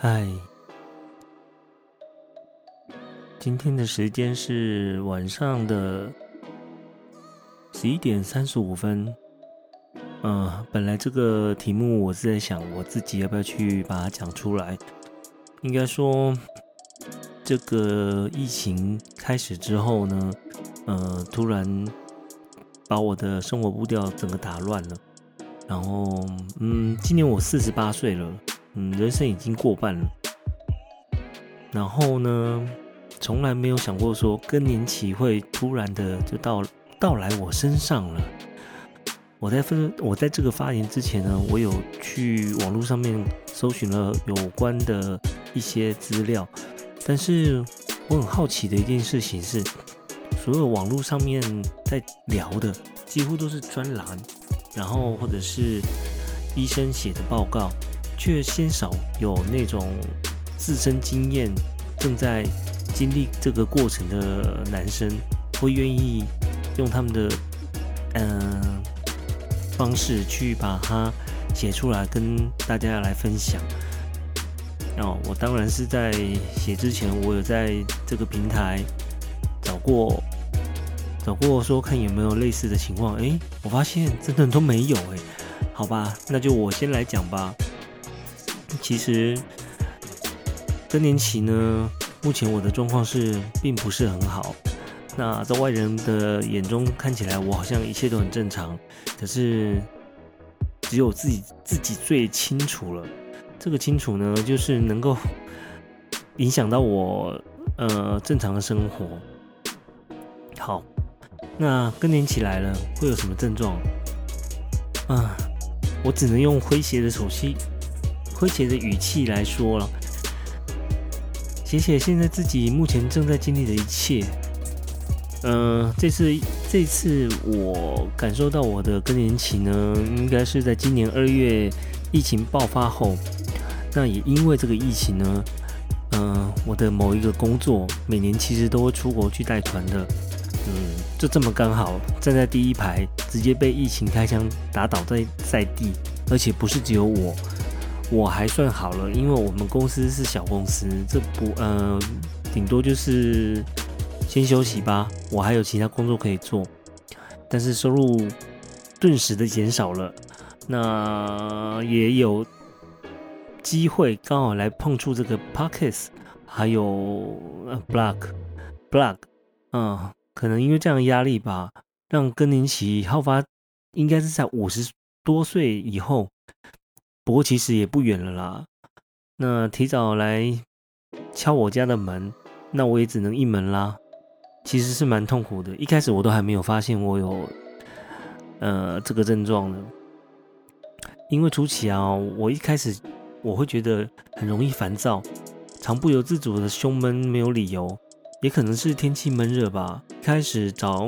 嗨，今天的时间是晚上的十一点三十五分。嗯，本来这个题目我是在想，我自己要不要去把它讲出来。应该说，这个疫情开始之后呢，呃，突然把我的生活步调整个打乱了。然后，嗯，今年我四十八岁了。嗯，人生已经过半了，然后呢，从来没有想过说更年期会突然的就到到来我身上了。我在分我在这个发言之前呢，我有去网络上面搜寻了有关的一些资料，但是我很好奇的一件事情是，所有网络上面在聊的几乎都是专栏，然后或者是医生写的报告。却鲜少有那种自身经验正在经历这个过程的男生，会愿意用他们的嗯方式去把它写出来，跟大家来分享。哦，我当然是在写之前，我有在这个平台找过找过，说看有没有类似的情况。诶，我发现真的都没有。诶，好吧，那就我先来讲吧。其实更年期呢，目前我的状况是并不是很好。那在外人的眼中看起来，我好像一切都很正常。可是只有自己自己最清楚了。这个清楚呢，就是能够影响到我呃正常的生活。好，那更年期来了，会有什么症状？啊，我只能用诙谐的手气。诙谐的语气来说了，写写现在自己目前正在经历的一切。嗯，这次这次我感受到我的更年期呢，应该是在今年二月疫情爆发后。那也因为这个疫情呢，嗯，我的某一个工作每年其实都会出国去带团的。嗯，就这么刚好站在第一排，直接被疫情开枪打倒在在地，而且不是只有我。我还算好了，因为我们公司是小公司，这不，嗯，顶多就是先休息吧。我还有其他工作可以做，但是收入顿时的减少了。那也有机会刚好来碰触这个 pockets，还有 block，block，嗯，可能因为这样压力吧，让更年期好发，应该是在五十多岁以后。不过其实也不远了啦。那提早来敲我家的门，那我也只能应门啦。其实是蛮痛苦的，一开始我都还没有发现我有呃这个症状呢。因为初期啊，我一开始我会觉得很容易烦躁，常不由自主的胸闷，没有理由，也可能是天气闷热吧。一开始早，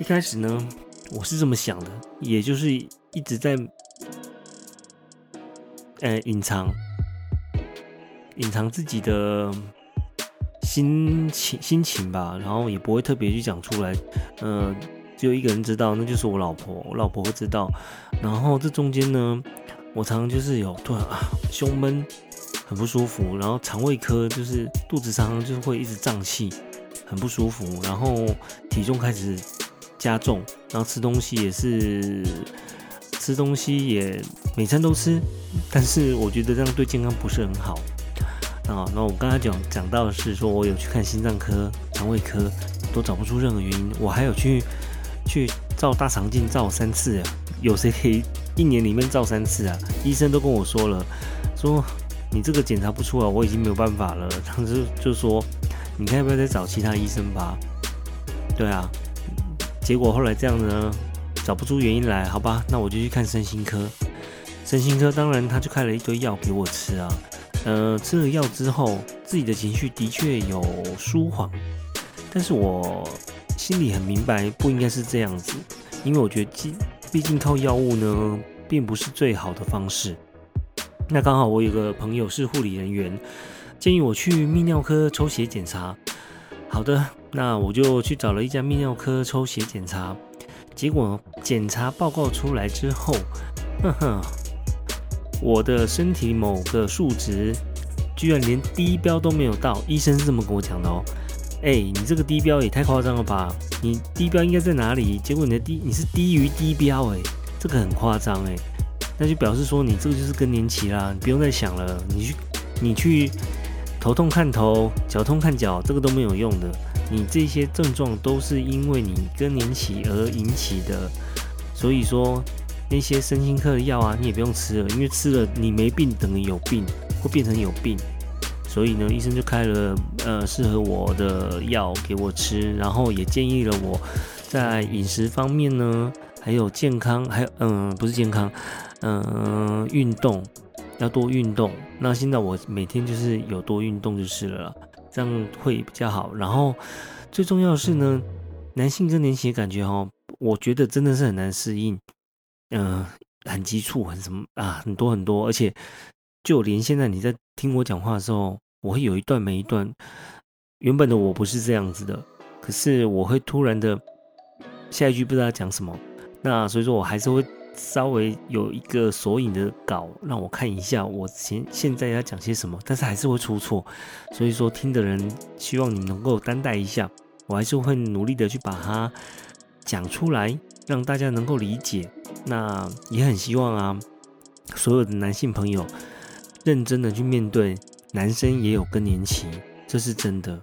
一开始呢，我是这么想的，也就是一直在。呃，隐藏，隐藏自己的心情心情吧，然后也不会特别去讲出来。嗯，只有一个人知道，那就是我老婆，我老婆会知道。然后这中间呢，我常常就是有突然啊，胸闷，很不舒服，然后肠胃科就是肚子常常就是会一直胀气，很不舒服，然后体重开始加重，然后吃东西也是。吃东西也每餐都吃，但是我觉得这样对健康不是很好啊。那我刚才讲讲到的是说，我有去看心脏科、肠胃科，都找不出任何原因。我还有去去照大肠镜，照三次啊。有谁可以一年里面照三次啊？医生都跟我说了，说你这个检查不出来，我已经没有办法了。当时就说，你看要不要再找其他医生吧？对啊，结果后来这样子呢。找不出原因来，好吧，那我就去看身心科。身心科当然他就开了一堆药给我吃啊，呃，吃了药之后，自己的情绪的确有舒缓，但是我心里很明白不应该是这样子，因为我觉得，毕毕竟靠药物呢，并不是最好的方式。那刚好我有个朋友是护理人员，建议我去泌尿科抽血检查。好的，那我就去找了一家泌尿科抽血检查。结果检查报告出来之后，哼哼，我的身体某个数值居然连低标都没有到，医生是这么跟我讲的哦。哎，你这个低标也太夸张了吧？你低标应该在哪里？结果你的低你是低于低标，哎，这个很夸张哎。那就表示说你这个就是更年期啦，你不用再想了。你去你去头痛看头，脚痛看脚，这个都没有用的。你这些症状都是因为你更年期而引起的，所以说那些身心科的药啊，你也不用吃了，因为吃了你没病等于有病，会变成有病。所以呢，医生就开了呃适合我的药给我吃，然后也建议了我在饮食方面呢，还有健康，还有嗯不是健康，嗯运动要多运动。那现在我每天就是有多运动就是了，这样会比较好。然后最重要的是呢，男性更年期的感觉哦，我觉得真的是很难适应，嗯，很急促，很什么啊，很多很多，而且就连现在你在听我讲话的时候。我会有一段没一段，原本的我不是这样子的，可是我会突然的下一句不知道讲什么，那所以说我还是会稍微有一个索引的稿让我看一下我现现在要讲些什么，但是还是会出错，所以说听的人希望你能够担待一下，我还是会努力的去把它讲出来，让大家能够理解。那也很希望啊，所有的男性朋友认真的去面对。男生也有更年期，这是真的。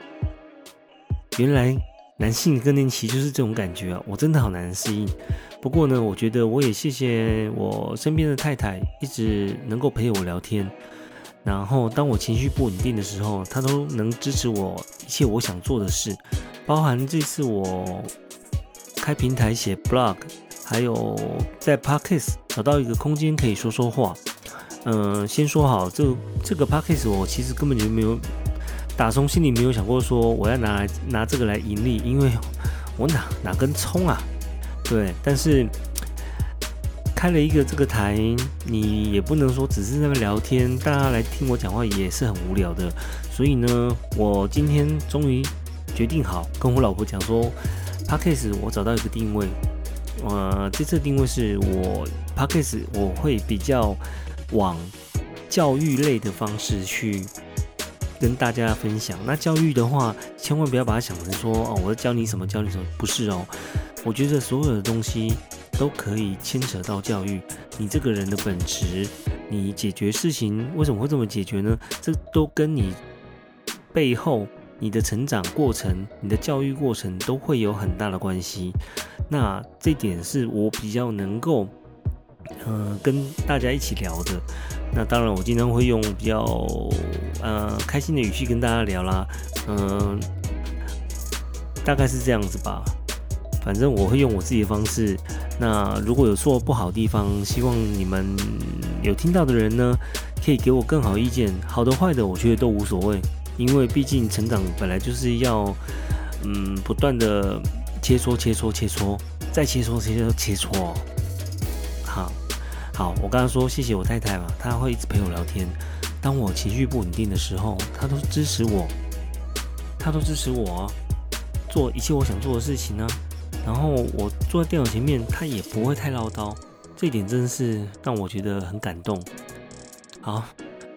原来男性更年期就是这种感觉啊，我真的好难适应。不过呢，我觉得我也谢谢我身边的太太，一直能够陪我聊天。然后当我情绪不稳定的时候，她都能支持我一切我想做的事，包含这次我开平台写 blog，还有在 podcast 找到一个空间可以说说话。嗯，先说好，这这个 p a c k a g e 我其实根本就没有打从心里没有想过说我要拿来拿这个来盈利，因为我哪哪根葱啊？对，但是开了一个这个台，你也不能说只是在那聊天，大家来听我讲话也是很无聊的。所以呢，我今天终于决定好，跟我老婆讲说 p a c k a g e 我找到一个定位，呃，这次定位是我 p a c k a g e 我会比较。往教育类的方式去跟大家分享。那教育的话，千万不要把它想成说哦，我教你什么，教你什么，不是哦。我觉得所有的东西都可以牵扯到教育。你这个人的本质，你解决事情为什么会这么解决呢？这都跟你背后你的成长过程、你的教育过程都会有很大的关系。那这点是我比较能够。嗯，跟大家一起聊的，那当然我经常会用比较呃开心的语气跟大家聊啦，嗯，大概是这样子吧。反正我会用我自己的方式。那如果有说不好的地方，希望你们有听到的人呢，可以给我更好意见，好的坏的，我觉得都无所谓，因为毕竟成长本来就是要嗯不断的切磋切磋切磋，再切磋切磋切磋。好，我刚刚说谢谢我太太嘛，她会一直陪我聊天。当我情绪不稳定的时候，她都支持我，她都支持我做一切我想做的事情呢。然后我坐在电脑前面，她也不会太唠叨，这一点真是让我觉得很感动。好，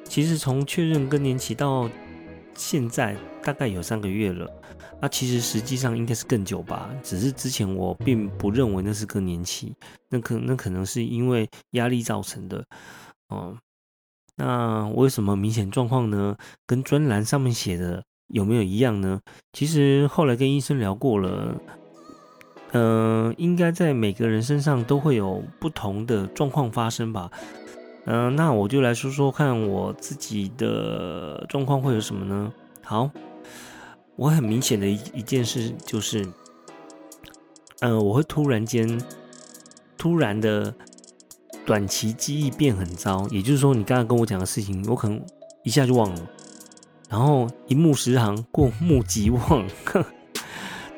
其实从确认更年期到现在，大概有三个月了。那其实实际上应该是更久吧，只是之前我并不认为那是更年期，那可那可能是因为压力造成的，哦，那为什么明显状况呢？跟专栏上面写的有没有一样呢？其实后来跟医生聊过了，嗯，应该在每个人身上都会有不同的状况发生吧，嗯，那我就来说说看我自己的状况会有什么呢？好。我很明显的一一件事就是，嗯，我会突然间突然的短期记忆变很糟，也就是说，你刚刚跟我讲的事情，我可能一下就忘了，然后一目十行，过目即忘。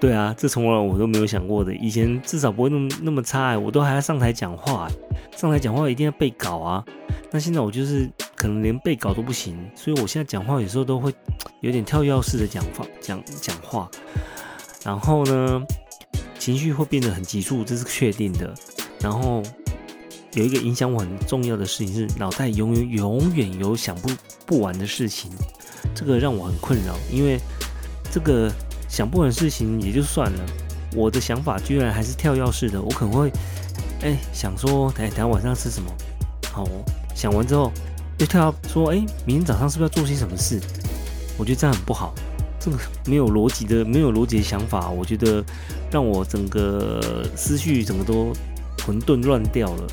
对啊，这从来我都没有想过的。以前至少不会那么那么差哎，我都还要上台讲话，上台讲话一定要背稿啊。那现在我就是可能连背稿都不行，所以我现在讲话有时候都会有点跳跃式的讲话讲讲话，然后呢，情绪会变得很急促，这是确定的。然后有一个影响我很重要的事情是，脑袋永远永远有想不不完的事情，这个让我很困扰。因为这个想不完的事情也就算了，我的想法居然还是跳跃式的。我可能会哎想说，哎，等下晚上吃什么？好，想完之后又跳说，哎，明天早上是不是要做些什么事？我觉得这样很不好，这个没有逻辑的、没有逻辑的想法，我觉得让我整个思绪整个都混沌乱掉了。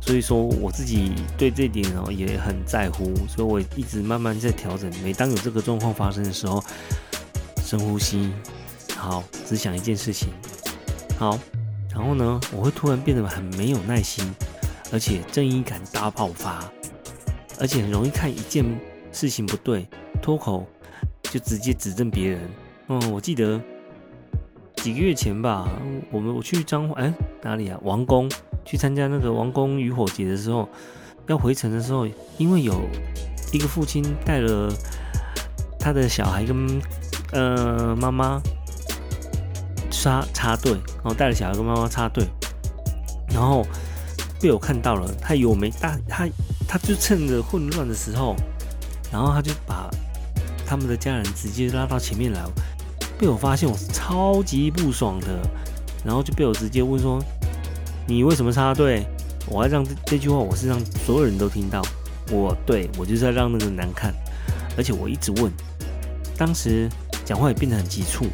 所以说我自己对这点哦也很在乎，所以我一直慢慢在调整。每当有这个状况发生的时候，深呼吸，好，只想一件事情，好，然后呢，我会突然变得很没有耐心，而且正义感大爆发，而且很容易看一件事情不对，脱口就直接指正别人。嗯，我记得几个月前吧，我们我去彰化，哎，哪里啊？王宫。去参加那个王宫渔火节的时候，要回程的时候，因为有一个父亲带了他的小孩跟呃妈妈插插队，然后带着小孩跟妈妈插队，然后被我看到了，他以为我没大，他他就趁着混乱的时候，然后他就把他们的家人直接拉到前面来，被我发现我是超级不爽的，然后就被我直接问说。你为什么插队？我要让这这句话，我是让所有人都听到。我对我就是要让那个难看，而且我一直问。当时讲话也变得很急促，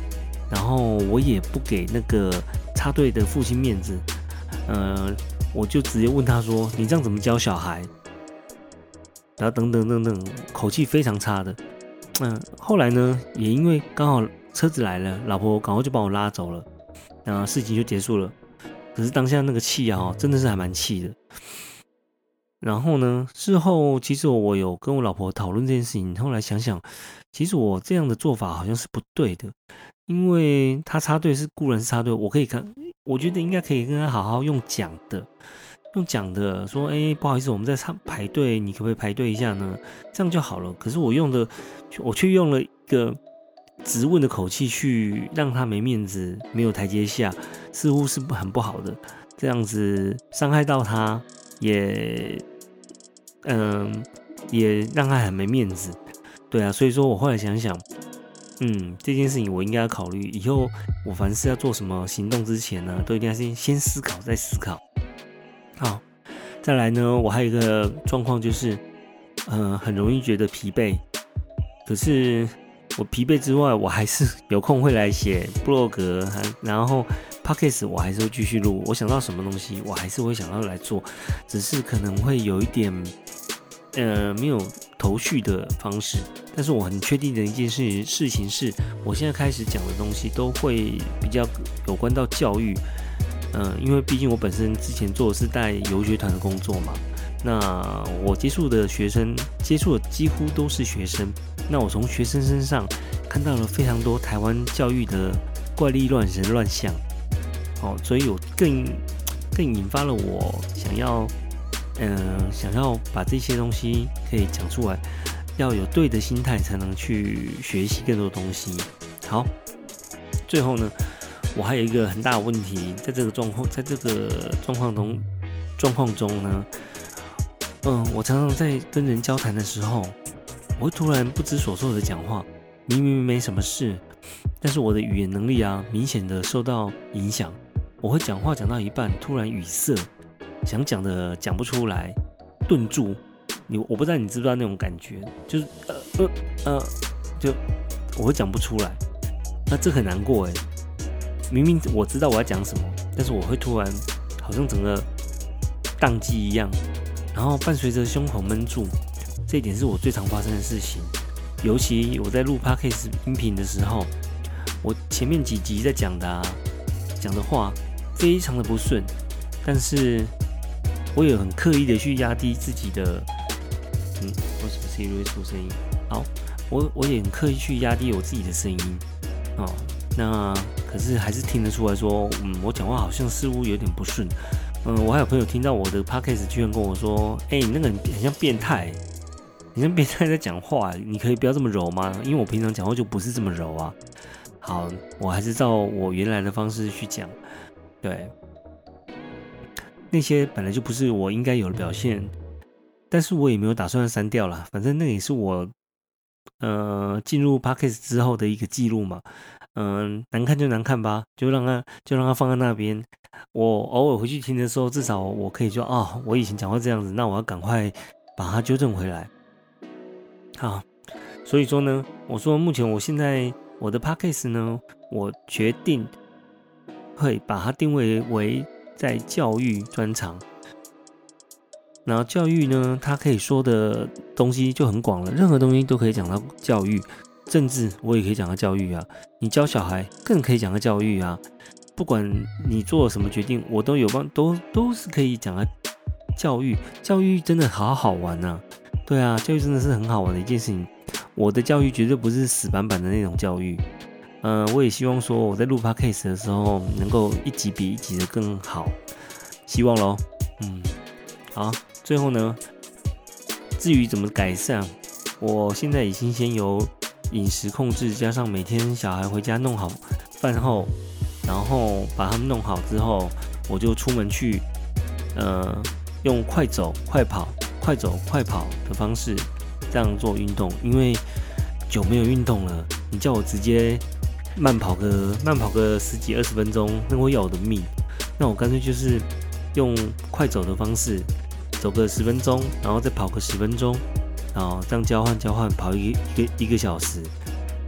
然后我也不给那个插队的父亲面子。呃，我就直接问他说：“你这样怎么教小孩？”然后等等等等，口气非常差的。嗯，后来呢，也因为刚好车子来了，老婆赶快就把我拉走了，然后事情就结束了。可是当下那个气啊，真的是还蛮气的。然后呢，事后其实我有跟我老婆讨论这件事情，后来想想，其实我这样的做法好像是不对的，因为他插队是固然插队，我可以看，我觉得应该可以跟他好好用讲的，用讲的说，哎，不好意思，我们在插排队，你可不可以排队一下呢？这样就好了。可是我用的，我却用了一个。质问的口气去让他没面子、没有台阶下，似乎是很不好的。这样子伤害到他，也嗯，也让他很没面子。对啊，所以说我后来想想，嗯，这件事情我应该要考虑。以后我凡是要做什么行动之前呢，都一定要先先思考再思考。好，再来呢，我还有一个状况就是，嗯，很容易觉得疲惫，可是。我疲惫之外，我还是有空会来写 blog，然后 podcast 我还是会继续录。我想到什么东西，我还是会想要来做，只是可能会有一点，呃，没有头绪的方式。但是我很确定的一件事事情是，我现在开始讲的东西都会比较有关到教育，嗯，因为毕竟我本身之前做的是带游学团的工作嘛，那我接触的学生接触的几乎都是学生。那我从学生身上看到了非常多台湾教育的怪力乱神乱象，哦，所以我更更引发了我想要，嗯，想要把这些东西可以讲出来，要有对的心态才能去学习更多东西。好，最后呢，我还有一个很大的问题，在这个状况，在这个状况中状况中呢，嗯，我常常在跟人交谈的时候。我会突然不知所措的讲话，明明没什么事，但是我的语言能力啊，明显的受到影响。我会讲话讲到一半，突然语塞，想讲的讲不出来，顿住。你我不知道你知不知道那种感觉，就是呃呃呃，就我会讲不出来。那这很难过哎，明明我知道我要讲什么，但是我会突然好像整个宕机一样，然后伴随着胸口闷住。这一点是我最常发生的事情，尤其我在录 podcast 音频的时候，我前面几集在讲的啊讲的话非常的不顺，但是我也很刻意的去压低自己的，嗯，为什么 Siri 出声音？好，我我也很刻意去压低我自己的声音，哦，那可是还是听得出来说，嗯，我讲话好像似乎有点不顺，嗯，我还有朋友听到我的 podcast 居然跟我说，哎，你那个很像变态。你跟别人在讲话，你可以不要这么柔吗？因为我平常讲话就不是这么柔啊。好，我还是照我原来的方式去讲。对，那些本来就不是我应该有的表现，但是我也没有打算删掉了，反正那也是我呃进入 p a c k a g e 之后的一个记录嘛。嗯，难看就难看吧，就让它就让它放在那边。我偶尔回去听的时候，至少我可以说啊，我以前讲话这样子，那我要赶快把它纠正回来。好，所以说呢，我说目前我现在我的 p a c k a g e 呢，我决定会把它定位为在教育专长。然后教育呢，它可以说的东西就很广了，任何东西都可以讲到教育。政治我也可以讲个教育啊，你教小孩更可以讲个教育啊。不管你做什么决定，我都有帮，都都是可以讲个教育。教育真的好好玩呐，对啊，教育真的是很好玩的一件事情。我的教育绝对不是死板板的那种教育。嗯，我也希望说我在录 podcast 的时候能够一集比一集的更好，希望喽。嗯，好，最后呢，至于怎么改善，我现在已经先由。饮食控制加上每天小孩回家弄好饭后，然后把他们弄好之后，我就出门去，呃，用快走、快跑、快走、快跑的方式这样做运动。因为久没有运动了，你叫我直接慢跑个慢跑个十几二十分钟，那会要我的命。那我干脆就是用快走的方式，走个十分钟，然后再跑个十分钟。然后，这样交换交换跑一一个一个小时，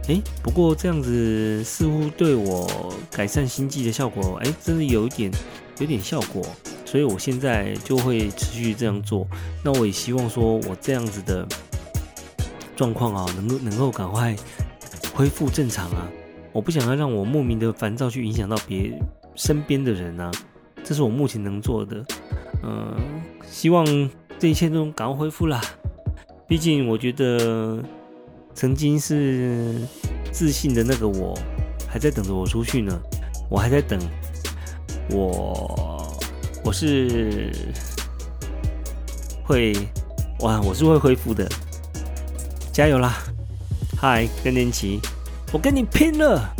哎，不过这样子似乎对我改善心悸的效果，哎，真的有一点有点效果，所以我现在就会持续这样做。那我也希望说我这样子的状况啊，能够能够赶快恢复正常啊！我不想要让我莫名的烦躁去影响到别身边的人啊，这是我目前能做的。嗯，希望这一切都赶快恢复啦。毕竟，我觉得曾经是自信的那个我，还在等着我出去呢。我还在等，我我是会哇，我是会恢复的，加油啦！嗨，更年期，我跟你拼了！